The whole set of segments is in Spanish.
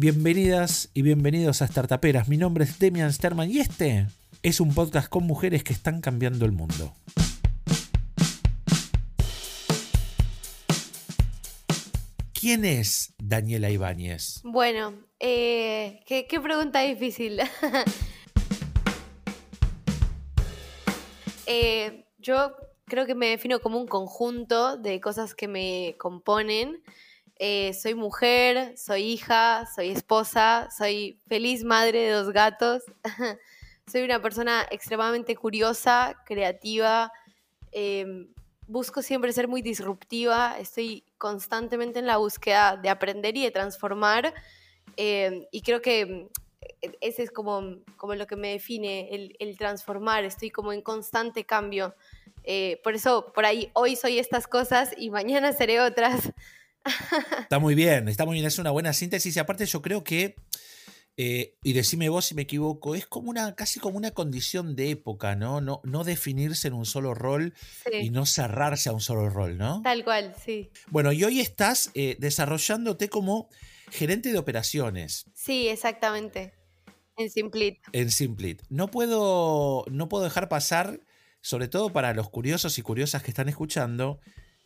Bienvenidas y bienvenidos a Startuperas. Mi nombre es Demian Sterman y este es un podcast con mujeres que están cambiando el mundo. ¿Quién es Daniela Ibáñez? Bueno, eh, ¿qué, qué pregunta difícil. Eh, yo creo que me defino como un conjunto de cosas que me componen. Eh, soy mujer, soy hija, soy esposa, soy feliz madre de dos gatos. soy una persona extremadamente curiosa, creativa. em, busco siempre ser muy disruptiva. Estoy constantemente en la búsqueda de aprender y de transformar. em, y creo que mm, ese es como, como lo que me define, el, el transformar. Estoy como en constante cambio. Eh, por eso, por ahí, hoy soy estas cosas y mañana seré otras. Está muy bien, está muy bien, es una buena síntesis y aparte yo creo que, eh, y decime vos si me equivoco, es como una, casi como una condición de época, ¿no? No, no definirse en un solo rol y no cerrarse a un solo rol, ¿no? tal cual, sí. Bueno, y hoy estás eh, desarrollándote como gerente de operaciones Sí, exactamente. En Simplit. en Simplit. No puedo, no puedo dejar pasar, sobre todo para los curiosos y curiosas que están escuchando,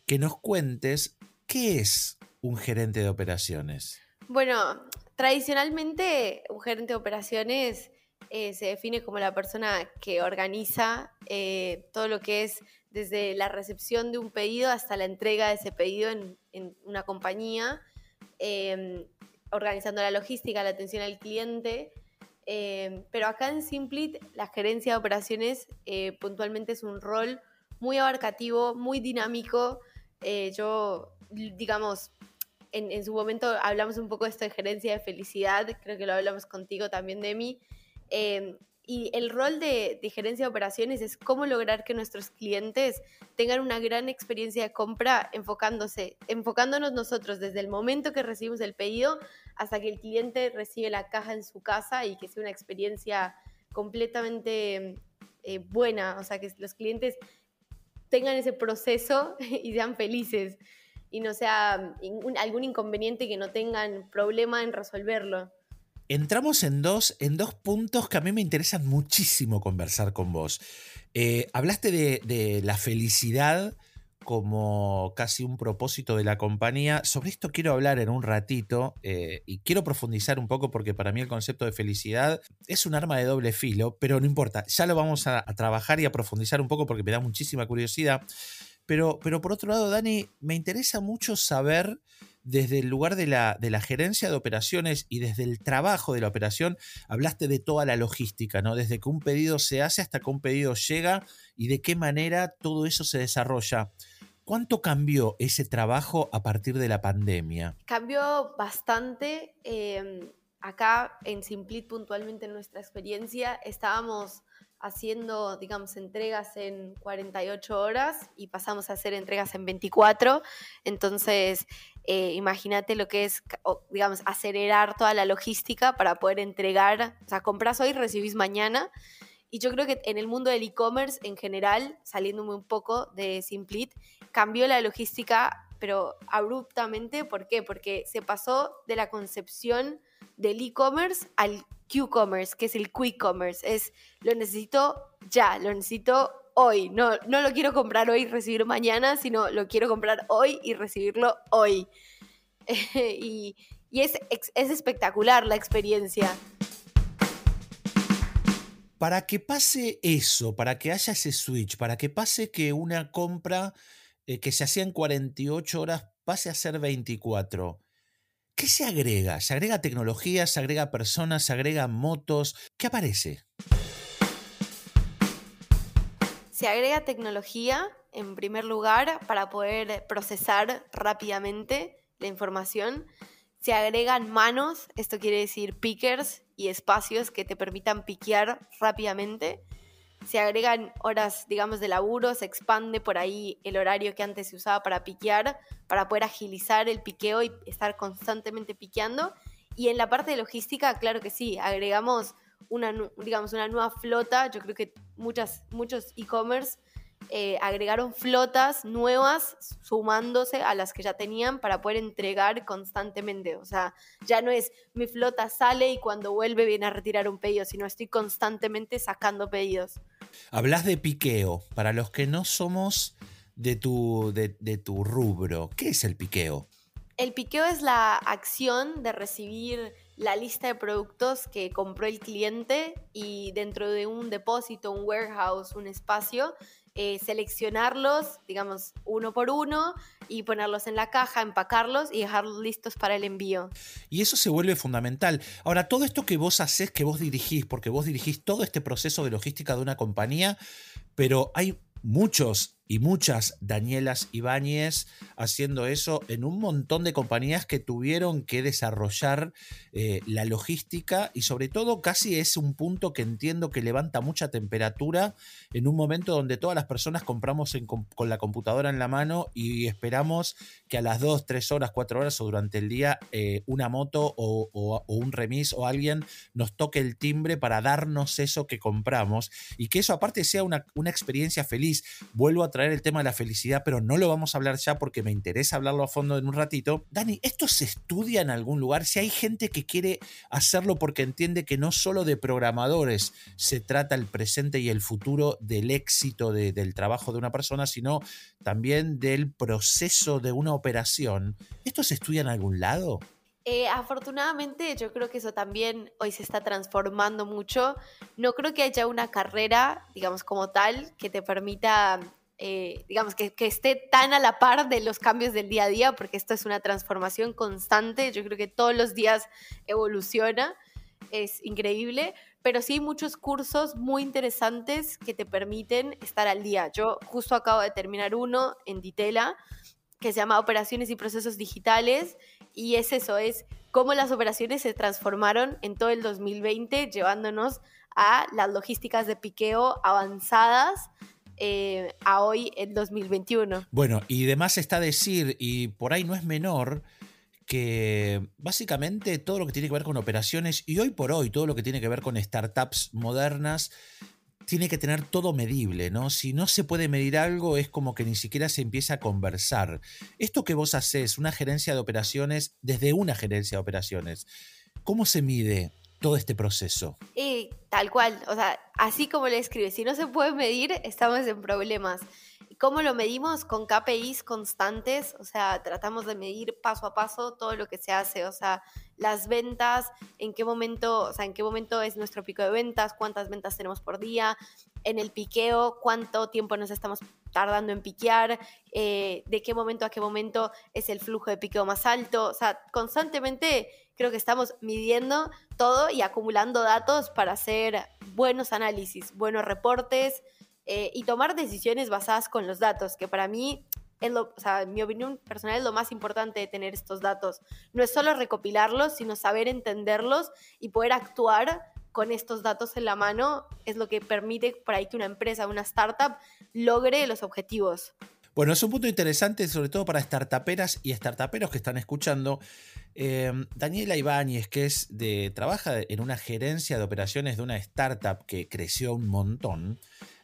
que nos cuentes qué es un gerente de operaciones. Bueno, tradicionalmente un gerente de operaciones eh, se define como la persona que organiza eh, todo lo que es desde la recepción de un pedido hasta la entrega de ese pedido en, una compañía, eh, organizando la logística, la atención al cliente. eh, pero acá en Simplit la gerencia de operaciones eh, puntualmente es un rol muy abarcativo, muy dinámico. Eh, yo, digamos, en, en su momento hablamos un poco de esto de gerencia de felicidad, creo que lo hablamos contigo también, Demi. Eh, y el rol de, de gerencia de operaciones es cómo lograr que nuestros clientes tengan una gran experiencia de compra enfocándose, enfocándonos nosotros desde el momento que recibimos el pedido hasta que el cliente recibe la caja en su casa y que sea una experiencia completamente eh, buena, o sea, que los clientes tengan ese proceso y sean felices y no sea algún inconveniente que no tengan problema en resolverlo. Entramos en dos, en dos puntos que a mí me interesan muchísimo conversar con vos. Eh, hablaste de la felicidad como casi un propósito de la compañía. Sobre esto quiero hablar en un ratito eh, y quiero profundizar un poco porque para mí el concepto de felicidad es un arma de doble filo, pero no importa, ya lo vamos a, a trabajar y a profundizar un poco porque me da muchísima curiosidad. Pero, pero por otro lado, Dani, me interesa mucho saber desde el lugar de la, de la gerencia de operaciones y desde el trabajo de la operación, hablaste de toda la logística, ¿no? Desde que un pedido se hace hasta que un pedido llega y de qué manera todo eso se desarrolla. ¿Cuánto cambió ese trabajo a partir de la pandemia? Cambió bastante. eh, acá en Simplit, puntualmente en nuestra experiencia, estábamos haciendo, digamos, entregas en 48 horas y pasamos a hacer entregas en 24. Entonces, eh, imagínate lo que es, digamos, acelerar toda la logística para poder entregar. O sea, compras hoy, recibís mañana. Y yo creo que en el mundo del e-commerce en general, saliéndome un poco de Simplit, cambió la logística, pero abruptamente. ¿Por qué? Porque se pasó de la concepción del e-commerce al Q-commerce, que es el quick commerce. Es lo necesito ya, lo necesito hoy. No, no lo quiero comprar hoy y recibir mañana, sino lo quiero comprar hoy y recibirlo hoy. y es espectacular la experiencia. Para que pase eso, para que haya ese switch, para que pase que una compra eh, que se hacía en 48 horas pase a ser 24, ¿qué se agrega? ¿Se agrega tecnología? ¿Se agrega personas? ¿Se agregan motos? ¿Qué aparece? Se agrega tecnología, en primer lugar, para poder procesar rápidamente la información. Se agregan manos, esto quiere decir pickers y espacios que te permitan piquear rápidamente. Se agregan horas, digamos, de laburo, se expande por ahí el horario que antes se usaba para piquear, para poder agilizar el piqueo y estar constantemente piqueando. Y en la parte de logística, claro que sí, agregamos una, digamos, una nueva flota. Yo creo que muchas, muchos e-commerce eh, agregaron flotas nuevas sumándose a las que ya tenían para poder entregar constantemente. O sea, ya no es mi flota sale y cuando vuelve viene a retirar un pedido, sino estoy constantemente sacando pedidos. Hablas de piqueo. Para los que no somos de tu, de, de tu rubro, ¿qué es el piqueo? El piqueo es la acción de recibir la lista de productos que compró el cliente y dentro de un depósito, un warehouse, un espacio, eh, seleccionarlos, digamos, uno por uno y ponerlos en la caja, empacarlos y dejarlos listos para el envío. Y eso se vuelve fundamental. Ahora, todo esto que vos haces, que vos dirigís, porque vos dirigís todo este proceso de logística de una compañía, pero hay muchos y muchas Danielas Ibáñez haciendo eso en un montón de compañías que tuvieron que desarrollar eh, la logística y sobre todo casi es un punto que entiendo que levanta mucha temperatura en un momento donde todas las personas compramos con la computadora en la mano y esperamos que a las 2, 3 horas, 4 horas o durante el día eh, una moto o, un remis o alguien nos toque el timbre para darnos eso que compramos y que eso aparte sea una, una experiencia feliz. Vuelvo a traer el tema de la felicidad, pero no lo vamos a hablar ya porque me interesa hablarlo a fondo en un ratito. Dani, ¿esto se estudia en algún lugar? Si hay gente que quiere hacerlo porque entiende que no solo de programadores se trata el presente y el futuro del éxito del trabajo de una persona, sino también del proceso de una operación. ¿Esto se estudia en algún lado? Eh, afortunadamente yo creo que eso también hoy se está transformando mucho. No creo que haya una carrera, digamos, como tal, que te permita eh, digamos, que, que, esté tan a la par de los cambios del día a día, porque esto es una transformación constante, yo creo que todos los días evoluciona, es increíble, pero sí muchos cursos muy interesantes que te permiten estar al día. Yo justo acabo de terminar uno en Ditela, que se llama Operaciones y Procesos Digitales, y es eso, es cómo las operaciones se transformaron en todo el 2020, llevándonos a las logísticas de piqueo avanzadas eh, a hoy en 2021. Bueno, y demás está decir, y por ahí no es menor, que básicamente todo lo que tiene que ver con operaciones y hoy por hoy todo lo que tiene que ver con startups modernas tiene que tener todo medible, ¿no? Si no se puede medir algo es como que ni siquiera se empieza a conversar. Esto que vos haces, una gerencia de operaciones, desde una gerencia de operaciones, ¿cómo se mide? Todo este proceso. Y tal cual, o sea, así como le escribe, si no se puede medir, estamos en problemas. ¿Cómo lo medimos? Con KPIs constantes, o sea, tratamos de medir paso a paso todo lo que se hace, o sea, las ventas, en qué momento, o sea, en qué momento es nuestro pico de ventas, cuántas ventas tenemos por día, en el piqueo, cuánto tiempo nos estamos tardando en piquear, eh, de qué momento a qué momento es el flujo de piqueo más alto, o sea, constantemente creo que estamos midiendo todo y acumulando datos para hacer buenos análisis, buenos reportes eh, y tomar decisiones basadas con los datos, que para mí es lo, o sea, en mi opinión personal es lo más importante de tener estos datos. No es solo recopilarlos, sino saber entenderlos y poder actuar con estos datos en la mano es lo que permite por que una empresa, una startup logre los objetivos. Bueno, es un punto interesante, sobre todo para startuperas y startuperos que están escuchando. Em, Daniela Ibáñez, que es de, trabaja en una gerencia de operaciones de una startup que creció un montón,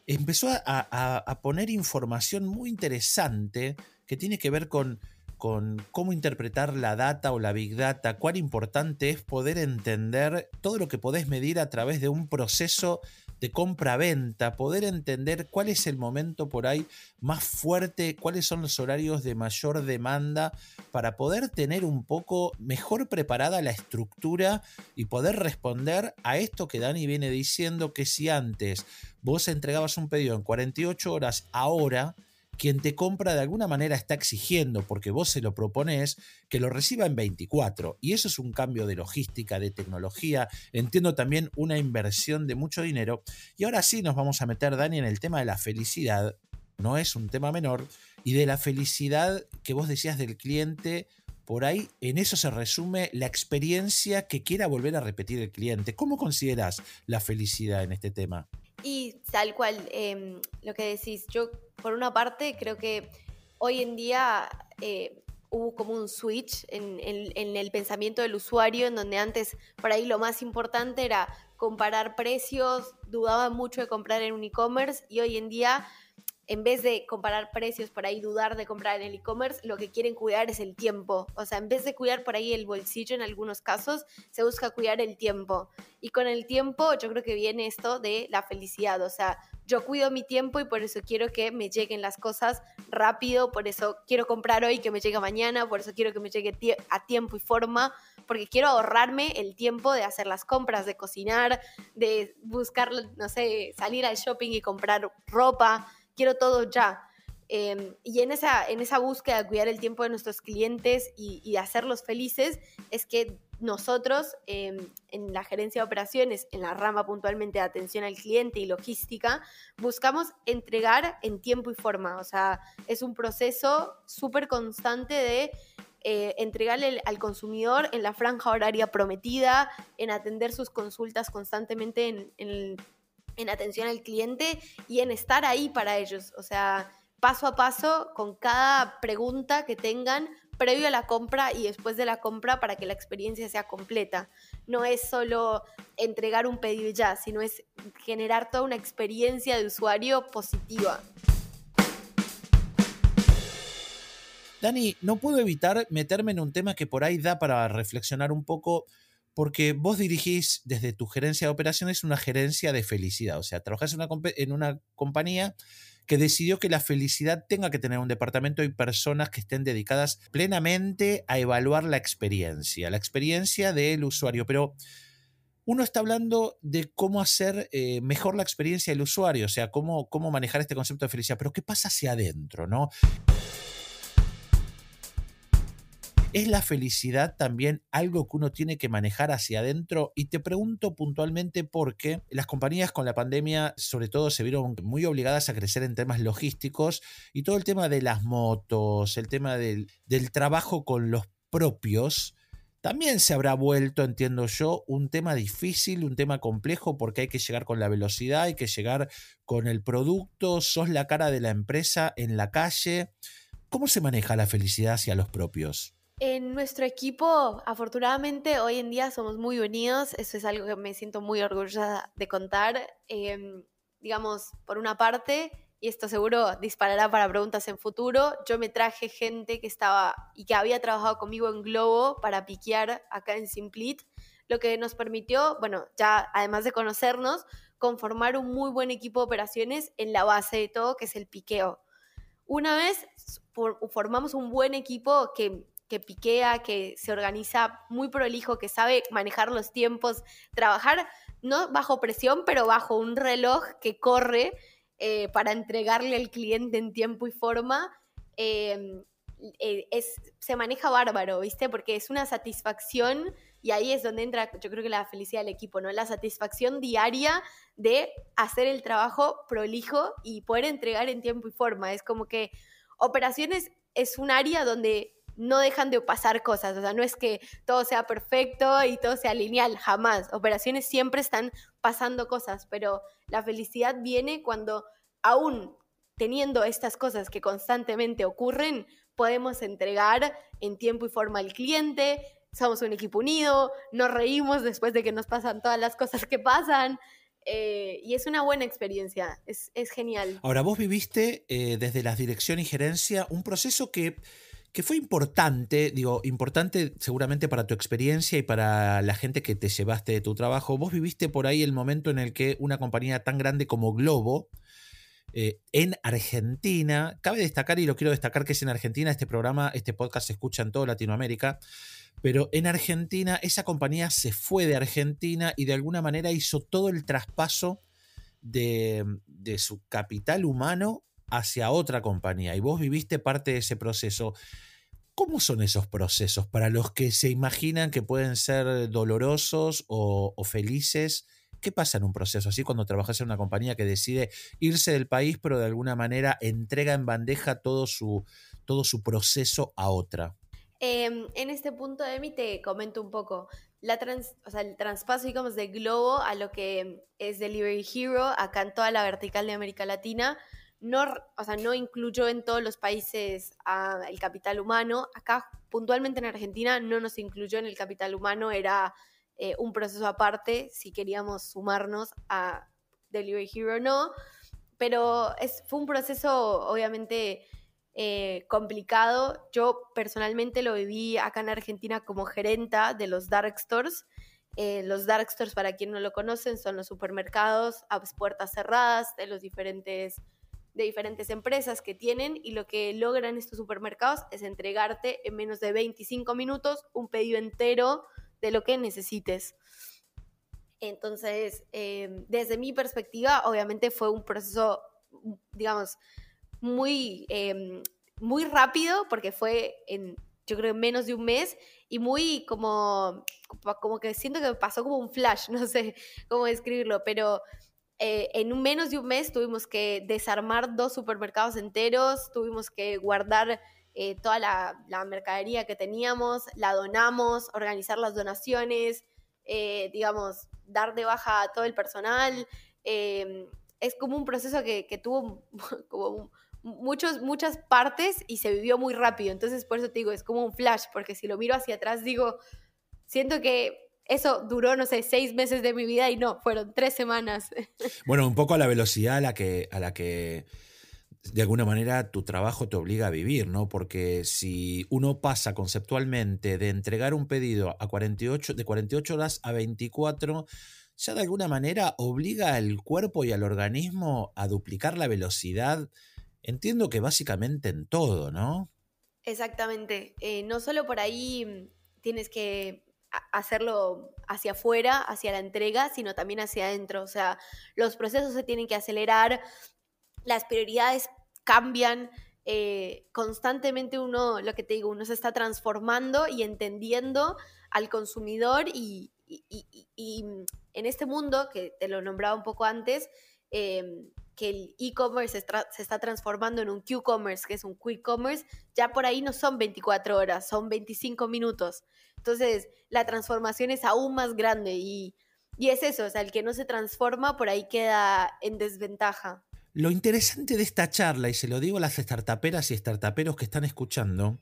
empezó a, poner información muy interesante que tiene que ver con, con cómo interpretar la data o la big data, cuán importante es poder entender todo lo que podés medir a través de un proceso de compra-venta, poder entender cuál es el momento por ahí más fuerte, cuáles son los horarios de mayor demanda, para poder tener un poco mejor preparada la estructura y poder responder a esto que Dani viene diciendo, que si antes vos entregabas un pedido en 48 horas, ahora quien te compra de alguna manera está exigiendo, porque vos se lo propones, que lo reciba en 24. Y eso es un cambio de logística, de tecnología, entiendo también una inversión de mucho dinero. Y ahora sí nos vamos a meter, Dani, en el tema de la felicidad. No es un tema menor. Y de la felicidad que vos decías del cliente, por ahí en eso se resume la experiencia que quiera volver a repetir el cliente. ¿Cómo consideras la felicidad en este tema? Y tal cual, em, lo que decís, yo por una parte creo que hoy en día eh, hubo como un switch en, el pensamiento del usuario, en donde antes por ahí lo más importante era comparar precios, dudaba mucho de comprar en un e-commerce y hoy en día en vez de comparar precios por ahí, dudar de comprar en el e-commerce, lo que quieren cuidar es el tiempo. O sea, en vez de cuidar por ahí el bolsillo en algunos casos, se busca cuidar el tiempo. Y con el tiempo yo creo que viene esto de la felicidad. O sea, yo cuido mi tiempo y por eso quiero que me lleguen las cosas rápido, por eso quiero comprar hoy que me llegue mañana, por eso quiero que me llegue a tiempo y forma, porque quiero ahorrarme el tiempo de hacer las compras, de cocinar, de buscar, no sé, salir al shopping y comprar ropa quiero todo ya. Em, y en esa, en esa búsqueda de cuidar el tiempo de nuestros clientes y, hacerlos felices, es que nosotros em, en la gerencia de operaciones, en la rama puntualmente de atención al cliente y logística, buscamos entregar en tiempo y forma. O sea, es un proceso súper constante de eh, entregarle al consumidor en la franja horaria prometida, en atender sus consultas constantemente en, en, en atención al cliente y en estar ahí para ellos. O sea, paso a paso con cada pregunta que tengan previo a la compra y después de la compra para que la experiencia sea completa. No es solo entregar un pedido ya, sino es generar toda una experiencia de usuario positiva. Dani, no puedo evitar meterme en un tema que por ahí da para reflexionar un poco porque vos dirigís desde tu gerencia de operaciones una gerencia de felicidad, o sea, trabajás en una, en una compañía que decidió que la felicidad tenga que tener un departamento y personas que estén dedicadas plenamente a evaluar la experiencia, la experiencia del usuario, pero uno está hablando de cómo hacer eh, mejor la experiencia del usuario, o sea, cómo, cómo manejar este concepto de felicidad, pero ¿qué pasa hacia adentro, no? ¿Es la felicidad también algo que uno tiene que manejar hacia adentro? Y te pregunto puntualmente porque las compañías con la pandemia sobre todo se vieron muy obligadas a crecer en temas logísticos y todo el tema de las motos, el tema del, trabajo con los propios, también se habrá vuelto, entiendo yo, un tema difícil, un tema complejo, porque hay que llegar con la velocidad, hay que llegar con el producto, sos la cara de la empresa en la calle. ¿Cómo se maneja la felicidad hacia los propios? En nuestro equipo, afortunadamente, hoy en día somos muy unidos. Eso es algo que me siento muy orgullosa de contar. Em, digamos, por una parte, y esto seguro disparará para preguntas en futuro, yo me traje gente que estaba y que había trabajado conmigo en Globo para piquear acá en Simplit, lo que nos permitió, bueno, ya además de conocernos, conformar un muy buen equipo de operaciones en la base de todo, que es el piqueo. Una vez formamos un buen equipo que que piquea, que se organiza muy prolijo, que sabe manejar los tiempos, trabajar no bajo presión, pero bajo un reloj que corre eh, para entregarle al cliente en tiempo y forma. Em, eh, es, se maneja bárbaro, ¿viste? Porque es una satisfacción y ahí es donde entra, yo creo que la felicidad del equipo, ¿no? La satisfacción diaria de hacer el trabajo prolijo y poder entregar en tiempo y forma. Es como que operaciones es un área donde no dejan de pasar cosas, o sea, no es que todo sea perfecto y todo sea lineal, jamás. Operaciones siempre están pasando cosas, pero la felicidad viene cuando aún teniendo estas cosas que constantemente ocurren, podemos entregar en tiempo y forma al cliente, somos un equipo unido, nos reímos después de que nos pasan todas las cosas que pasan. Eh, y es una buena experiencia, es, genial. Ahora, vos viviste eh, desde la dirección y gerencia un proceso que que fue importante, digo, importante seguramente para tu experiencia y para la gente que te llevaste de tu trabajo. Vos viviste por ahí el momento en el que una compañía tan grande como Globo, eh, en Argentina, cabe destacar, y lo quiero destacar que es en Argentina, este programa, este podcast se escucha en toda Latinoamérica, pero en Argentina esa compañía se fue de Argentina y de alguna manera hizo todo el traspaso de, de su capital humano hacia otra compañía y vos viviste parte de ese proceso. ¿Cómo son esos procesos para los que se imaginan que pueden ser dolorosos o, felices? ¿Qué pasa en un proceso así cuando trabajas en una compañía que decide irse del país, pero de alguna manera entrega en bandeja todo su, todo su proceso a otra? Em, en este punto, Emi, te comento un poco. La trans, o sea, el traspaso, digamos, de Globo a lo que es Delivery Hero, acá en toda la vertical de América Latina, no, o sea, no incluyó en todos los países el capital humano. Acá, puntualmente en Argentina, no nos incluyó en el capital humano, era eh, un proceso aparte si queríamos sumarnos a Delivery Hero o no. pero es, fue un proceso obviamente eh, complicado. Yo personalmente lo viví acá en Argentina como gerenta de los dark stores. Eh, los dark stores, para quien no lo conocen, son los supermercados a puertas cerradas de los diferentes de diferentes empresas que tienen y lo que logran estos supermercados es entregarte en menos de 25 minutos un pedido entero de lo que necesites. Entonces, em, desde mi perspectiva, obviamente fue un proceso, digamos, muy, em, muy rápido, porque fue en, yo creo, en menos de un mes, y muy como, como que siento que pasó como un flash, no sé cómo describirlo, pero eh, en menos de un mes tuvimos que desarmar dos supermercados enteros, tuvimos que guardar eh, toda la, mercadería que teníamos, la donamos, organizar las donaciones, eh, digamos, dar de baja a todo el personal. es como un proceso que, que tuvo como muchos, muchas partes y se vivió muy rápido. Entonces, por eso te digo, es como un flash, porque si lo miro hacia atrás, digo, siento que eso duró, no sé, seis meses de mi vida y no, fueron tres semanas. Bueno, un poco a la velocidad a la que, a la que de alguna manera tu trabajo te obliga a vivir, ¿no? Porque si uno pasa conceptualmente de entregar un pedido a 48, de 48 horas a 24, ya de alguna manera obliga al cuerpo y al organismo a duplicar la velocidad. Entiendo que básicamente en todo, ¿no? Exactamente. Eh, no solo por ahí mm, tienes que hacerlo hacia afuera, hacia la entrega, sino también hacia adentro. O sea, los procesos se tienen que acelerar, las prioridades cambian, eh, constantemente uno, lo que te digo, uno se está transformando y entendiendo al consumidor y, en este mundo, que te lo nombraba un poco antes, em, que el e-commerce se, está transformando en un Q-commerce, que es un quick commerce, ya por ahí no son 24 horas, son 25 minutos. Entonces, la transformación es aún más grande y, y es eso, o sea, el que no se transforma por ahí queda en desventaja. Lo interesante de esta charla, y se lo digo a las startuperas y startuperos que están escuchando,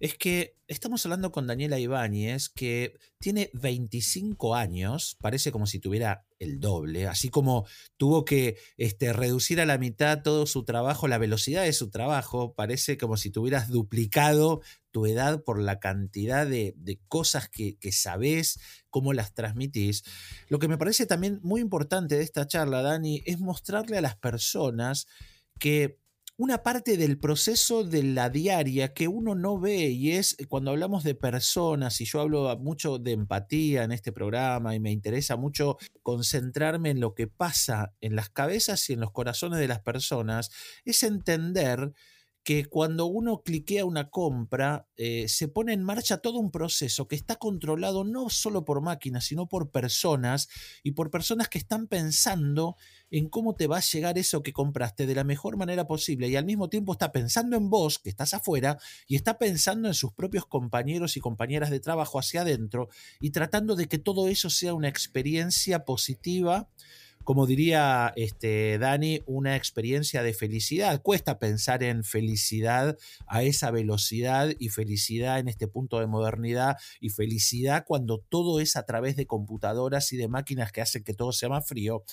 es que estamos hablando con Daniela Ibáñez, que tiene 25 años, parece como si tuviera el doble, así como tuvo que este, reducir a la mitad todo su trabajo, la velocidad de su trabajo, parece como si tuvieras duplicado tu edad por la cantidad de, cosas que, que sabes, cómo las transmitís. Lo que me parece también muy importante de esta charla, Dani, es mostrarle a las personas que una parte del proceso de la diaria que uno no ve y es eh, cuando hablamos de personas y yo hablo mucho de empatía en este programa y me interesa mucho concentrarme en lo que pasa en las cabezas y en los corazones de las personas, es entender que cuando uno cliquea una compra, eh, se pone en marcha todo un proceso que está controlado no solo por máquinas, sino por personas y por personas que están pensando en cómo te va a llegar eso que compraste de la mejor manera posible y al mismo tiempo está pensando en vos, que estás afuera, y está pensando en sus propios compañeros y compañeras de trabajo hacia adentro y tratando de que todo eso sea una experiencia positiva como diría este, Dani, una experiencia de felicidad. Cuesta pensar en felicidad a esa velocidad y felicidad en este punto de modernidad y felicidad cuando todo es a través de computadoras y de máquinas que hacen que todo sea más frío.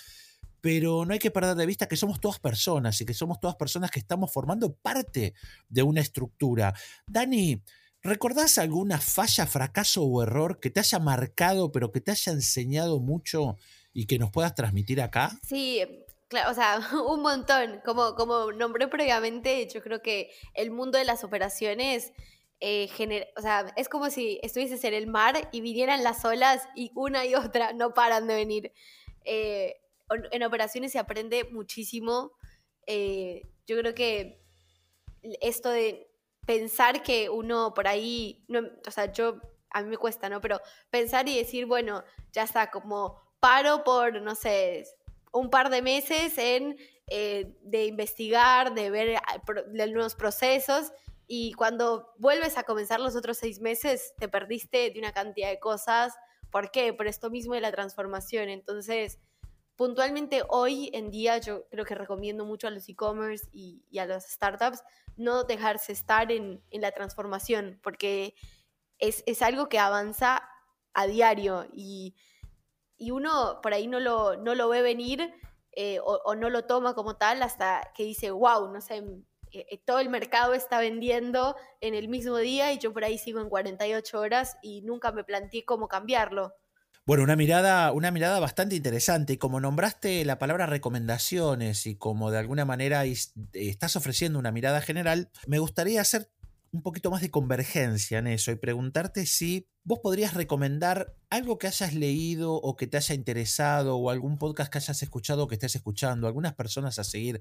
Pero no hay que perder de vista que somos todas personas y que somos todas personas que estamos formando parte de una estructura. Dani, ¿recordás alguna falla, fracaso o error que te haya marcado, pero que te haya enseñado mucho y que nos puedas transmitir acá? Sí, claro, o sea, un montón. Como, como nombré previamente, yo creo que el mundo de las operaciones, eh, o sea, es como si estuvieses en el mar y vinieran las olas y una y otra no paran de venir. Eh, en operaciones se aprende muchísimo. Eh, yo creo que esto de pensar que uno por ahí, no, o sea, yo, a mí me cuesta, ¿no? Pero pensar y decir, bueno, ya está, como paro por, no sé, un par de meses en eh, de investigar, de ver ah, de nuevos procesos y cuando vuelves a comenzar los otros seis meses te perdiste de una cantidad de cosas. ¿Por qué? Por esto mismo de la transformación. Entonces, puntualmente hoy en día yo creo que recomiendo mucho a los e-commerce y, a las startups no dejarse estar en, en la transformación porque es, es, algo que avanza a diario y y uno por ahí no lo, no lo ve venir eh, o, no lo toma como tal hasta que dice, wow, no sé, eh, eh, todo el mercado está vendiendo en el mismo día y yo por ahí sigo en 48 horas y nunca me planteé cómo cambiarlo. Bueno, una mirada, una mirada bastante interesante. Y como nombraste la palabra recomendaciones y como de alguna manera estás ofreciendo una mirada general, me gustaría hacer un poquito más de convergencia en eso y preguntarte si vos podrías recomendar algo que hayas leído o que te haya interesado o algún podcast que hayas escuchado o que estés escuchando, algunas personas a seguir.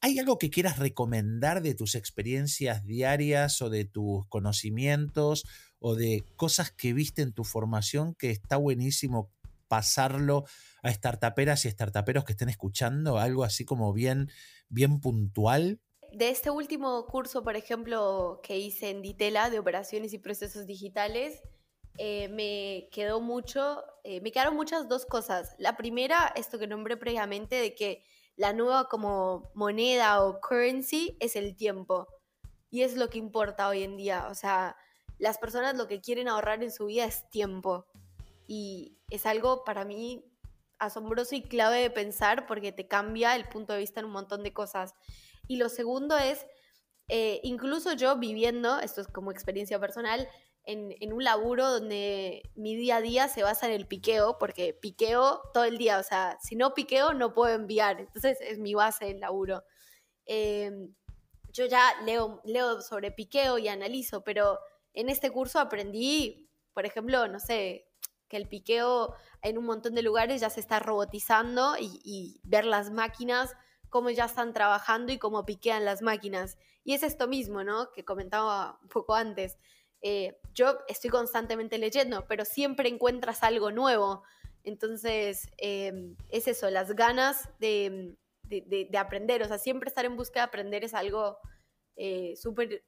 ¿Hay algo que quieras recomendar de tus experiencias diarias o de tus conocimientos o de cosas que viste en tu formación que está buenísimo pasarlo a startuperas y startuperos que estén escuchando? Algo así como bien, bien puntual de este último curso, por ejemplo, que hice en Ditela de operaciones y procesos digitales, eh, me quedó mucho, eh, me quedaron muchas dos cosas. La primera, esto que nombré previamente, de que la nueva como moneda o currency es el tiempo. Y es lo que importa hoy en día. O sea, las personas lo que quieren ahorrar en su vida es tiempo. Y es algo para mí asombroso y clave de pensar porque te cambia el punto de vista en un montón de cosas. Y lo segundo es, eh, incluso yo viviendo, esto es como experiencia personal, en, un laburo donde mi día a día se basa en el piqueo, porque piqueo todo el día, o sea, si no piqueo no puedo enviar, entonces es mi base el laburo. Em, yo ya leo, leo sobre piqueo y analizo, pero en este curso aprendí, por ejemplo, no sé, que el piqueo en un montón de lugares ya se está robotizando y ver las máquinas cómo ya están trabajando y cómo piquean las máquinas. Y es esto mismo, ¿no? Que comentaba un poco antes. Eh, yo estoy constantemente leyendo, pero siempre encuentras algo nuevo. Entonces, em, es eso, las ganas de, aprender. O sea, siempre estar en busca de aprender es algo eh, súper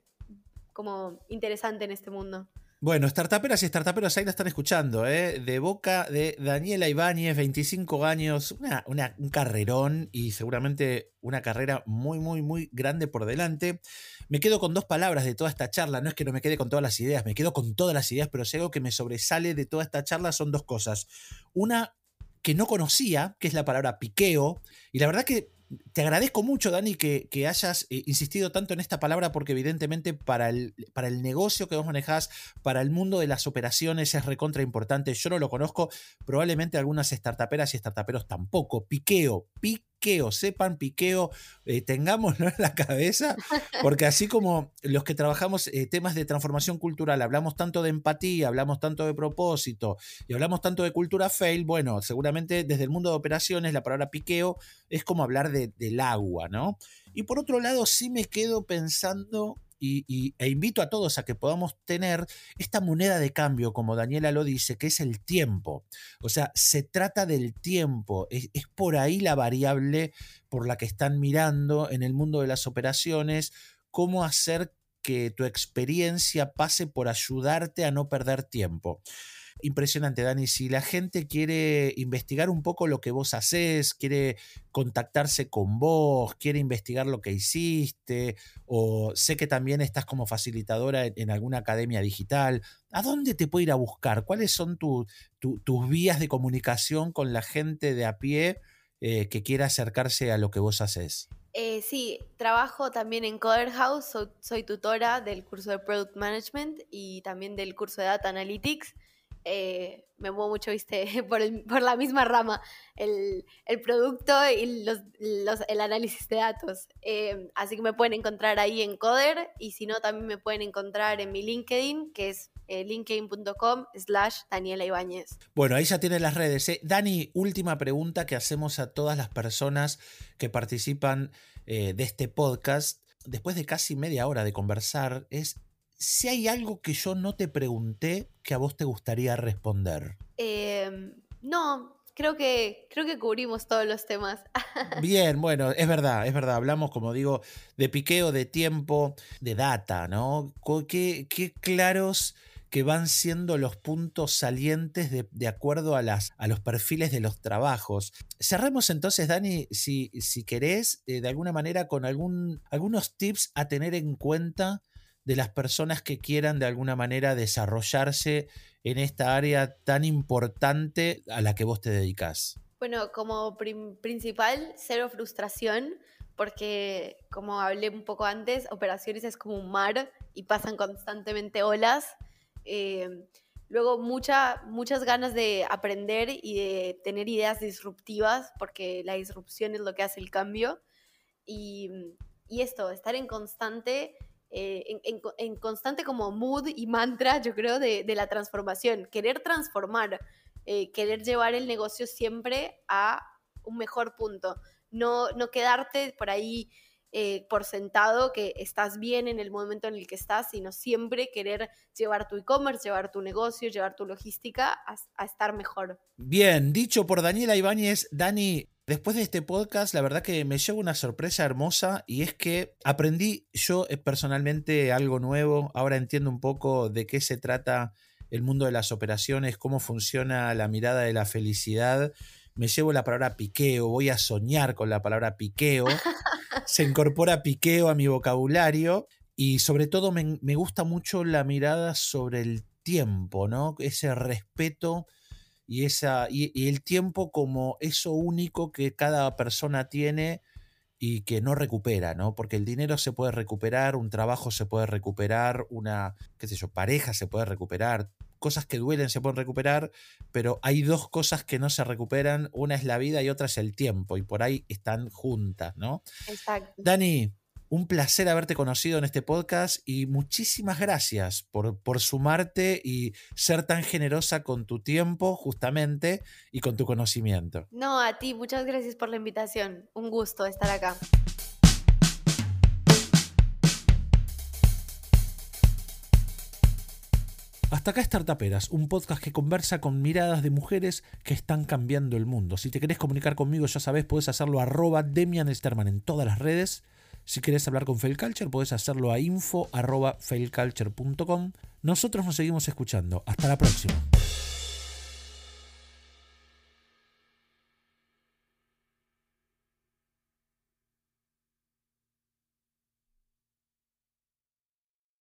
como interesante en este mundo. Bueno, startuperas y startuperos ahí la están escuchando, ¿eh? de boca de Daniela Ibáñez, 25 años, un carrerón y seguramente una carrera muy, muy, muy grande por delante. Me quedo con dos palabras de toda esta charla, no es que no me quede con todas las ideas, me quedo con todas las ideas, pero si algo que me sobresale de toda esta charla son dos cosas. Una que no conocía, que es la palabra piqueo, y la verdad que te agradezco mucho, Dani, que, hayas eh, insistido tanto en esta palabra, porque evidentemente para el, para el negocio que vos manejás, para el mundo de las operaciones es recontra importante. Yo no lo conozco, probablemente algunas startuperas y startuperos tampoco. Piqueo, piqueo, sepan piqueo, eh, tengámoslo en la cabeza, porque así como los que trabajamos eh, temas de transformación cultural, hablamos tanto de empatía, hablamos tanto de propósito y hablamos tanto de cultura fail, bueno, seguramente desde el mundo de operaciones la palabra piqueo es como hablar de del agua, ¿no? Y por otro lado, sí me quedo pensando y, e invito a todos a que podamos tener esta moneda de cambio, como Daniela lo dice, que es el tiempo. O sea, se trata del tiempo. Es, es, por ahí la variable por la que están mirando en el mundo de las operaciones, cómo hacer que tu experiencia pase por ayudarte a no perder tiempo impresionante, Dani. Si la gente quiere investigar un poco lo que vos haces, quiere contactarse con vos, quiere investigar lo que hiciste, o sé que también estás como facilitadora en, alguna academia digital, ¿a dónde te puede ir a buscar? ¿Cuáles son tus vías de comunicación con la gente de a pie eh, que quiera acercarse a lo que vos haces? Eh, sí, trabajo también en Coder House, soy, tutora del curso de Product Management y también del curso de Data Analytics. Eh, me muevo mucho, viste, por, la misma rama, el, producto y el análisis de datos. Eh, así que me pueden encontrar ahí en Coder y si no, también me pueden encontrar en mi LinkedIn, que es eh, linkedin.com slash Daniela Ibáñez. Bueno, ahí ya tienen las redes. Dani, última pregunta que hacemos a todas las personas que participan de este podcast. Después de casi media hora de conversar, es si hay algo que yo no te pregunté que a vos te gustaría responder. Em, no, creo que, creo que cubrimos todos los temas. Bien, bueno, es verdad, es verdad. Hablamos, como digo, de piqueo, de tiempo, de data, ¿no? Qué, qué claros que van siendo los puntos salientes de, acuerdo a, las, a los perfiles de los trabajos. Cerremos entonces, Dani, si, si querés, eh, de alguna manera con algún, algunos tips a tener en cuenta de las personas que quieran de alguna manera desarrollarse en esta área tan importante a la que vos te dedicas? Bueno, como principal, cero frustración, porque como hablé un poco antes, operaciones es como un mar y pasan constantemente olas. Eh, luego mucha, muchas ganas de aprender y de tener ideas disruptivas, porque la disrupción es lo que hace el cambio. Y, esto, estar en constante, eh, en, constante como mood y mantra, yo creo, de, de la transformación, querer transformar eh, querer llevar el negocio siempre a un mejor punto. No, no quedarte por ahí eh, por sentado que estás bien en el momento en el que estás, sino siempre querer llevar tu e-commerce, llevar tu negocio, llevar tu logística a, estar mejor. Bien, dicho por Daniela Ibáñez, Dani, Después de este podcast, la verdad que me llevo una sorpresa hermosa y es que aprendí yo eh, personalmente algo nuevo. Ahora entiendo un poco de qué se trata el mundo de las operaciones, cómo funciona la mirada de la felicidad. Me llevo la palabra piqueo, voy a soñar con la palabra piqueo. Se incorpora piqueo a mi vocabulario y sobre todo me, gusta mucho la mirada sobre el tiempo, ¿no? Ese respeto y, esa, y, el tiempo como eso único que cada persona tiene y que no recupera, ¿no? Porque el dinero se puede recuperar, un trabajo se puede recuperar, una, qué sé yo, pareja se puede recuperar, cosas que duelen se pueden recuperar, pero hay dos cosas que no se recuperan, una es la vida y otra es el tiempo, y por ahí están juntas, ¿no? Exacto. Dani, un placer haberte conocido en este podcast y muchísimas gracias por, por sumarte y ser tan generosa con tu tiempo, justamente, y con tu conocimiento. No, a ti, muchas gracias por la invitación. Un gusto estar acá. Hasta acá Startuperas, un podcast que conversa con miradas de mujeres que están cambiando el mundo. Si te querés comunicar conmigo, ya sabes, puedes hacerlo arroba Demian en todas las redes. Si querés hablar con Failculture, puedes hacerlo a info arroba Nosotros nos seguimos escuchando. Hasta la próxima.